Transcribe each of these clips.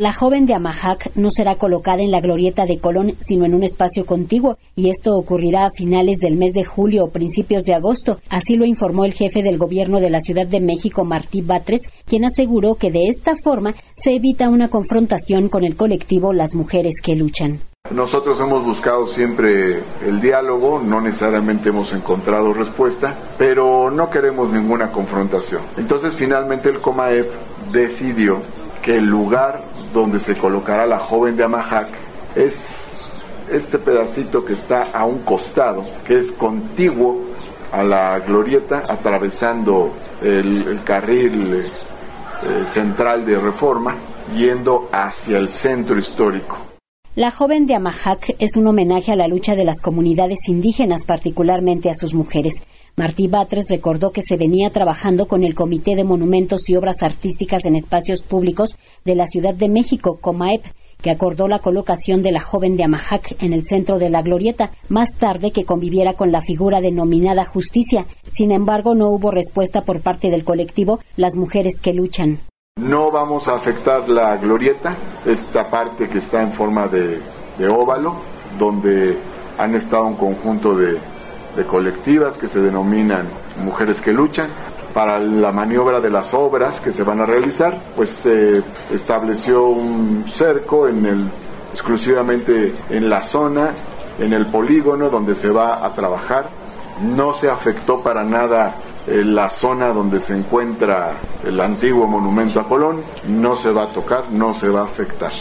La joven de Amajac no será colocada en la glorieta de Colón, sino en un espacio contiguo, y esto ocurrirá a finales del mes de julio o principios de agosto. Así lo informó el jefe del gobierno de la Ciudad de México, Martí Batres, quien aseguró que de esta forma se evita una confrontación con el colectivo Las Mujeres que Luchan. Nosotros hemos buscado siempre el diálogo, no necesariamente hemos encontrado respuesta, pero no queremos ninguna confrontación. Entonces finalmente el COMAEP decidió el lugar donde se colocará la joven de Amajac es este pedacito que está a un costado, que es contiguo a la glorieta, atravesando el, carril eh, central de reforma, yendo hacia el centro histórico. La joven de Amajac es un homenaje a la lucha de las comunidades indígenas, particularmente a sus mujeres. Martí Batres recordó que se venía trabajando con el Comité de Monumentos y Obras Artísticas en Espacios Públicos de la Ciudad de México, COMAEP, que acordó la colocación de la joven de Amajac en el centro de la glorieta, más tarde que conviviera con la figura denominada justicia. Sin embargo, no hubo respuesta por parte del colectivo Las Mujeres que Luchan. No vamos a afectar la glorieta, esta parte que está en forma de, óvalo, donde han estado un conjunto de, colectivas que se denominan Mujeres que Luchan. Para la maniobra de las obras que se van a realizar, pues se estableció un cerco en el, exclusivamente en la zona, en el polígono donde se va a trabajar. No se afectó para nada la zona donde se encuentra el antiguo monumento a Colón no se va a tocar, no se va a afectar.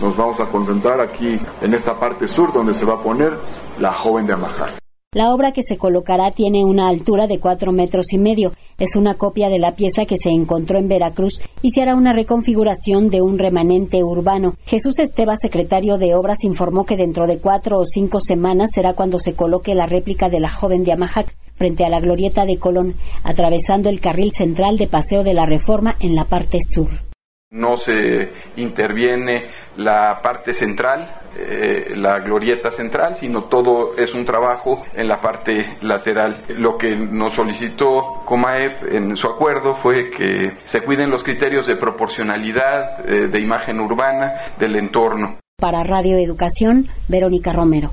Nos vamos a concentrar aquí en esta parte sur donde se va a poner la joven de Amajar. La obra que se colocará tiene una altura de cuatro metros y medio. Es una copia de la pieza que se encontró en Veracruz y se hará una reconfiguración de un remanente urbano. Jesús Esteba, secretario de Obras, informó que dentro de cuatro o cinco semanas será cuando se coloque la réplica de la joven de Amajac frente a la glorieta de Colón, atravesando el carril central de Paseo de la Reforma en la parte sur. No se interviene la parte central, eh, la glorieta central, sino todo es un trabajo en la parte lateral. Lo que nos solicitó Comaep en su acuerdo fue que se cuiden los criterios de proporcionalidad, eh, de imagen urbana, del entorno. Para Radio Educación, Verónica Romero.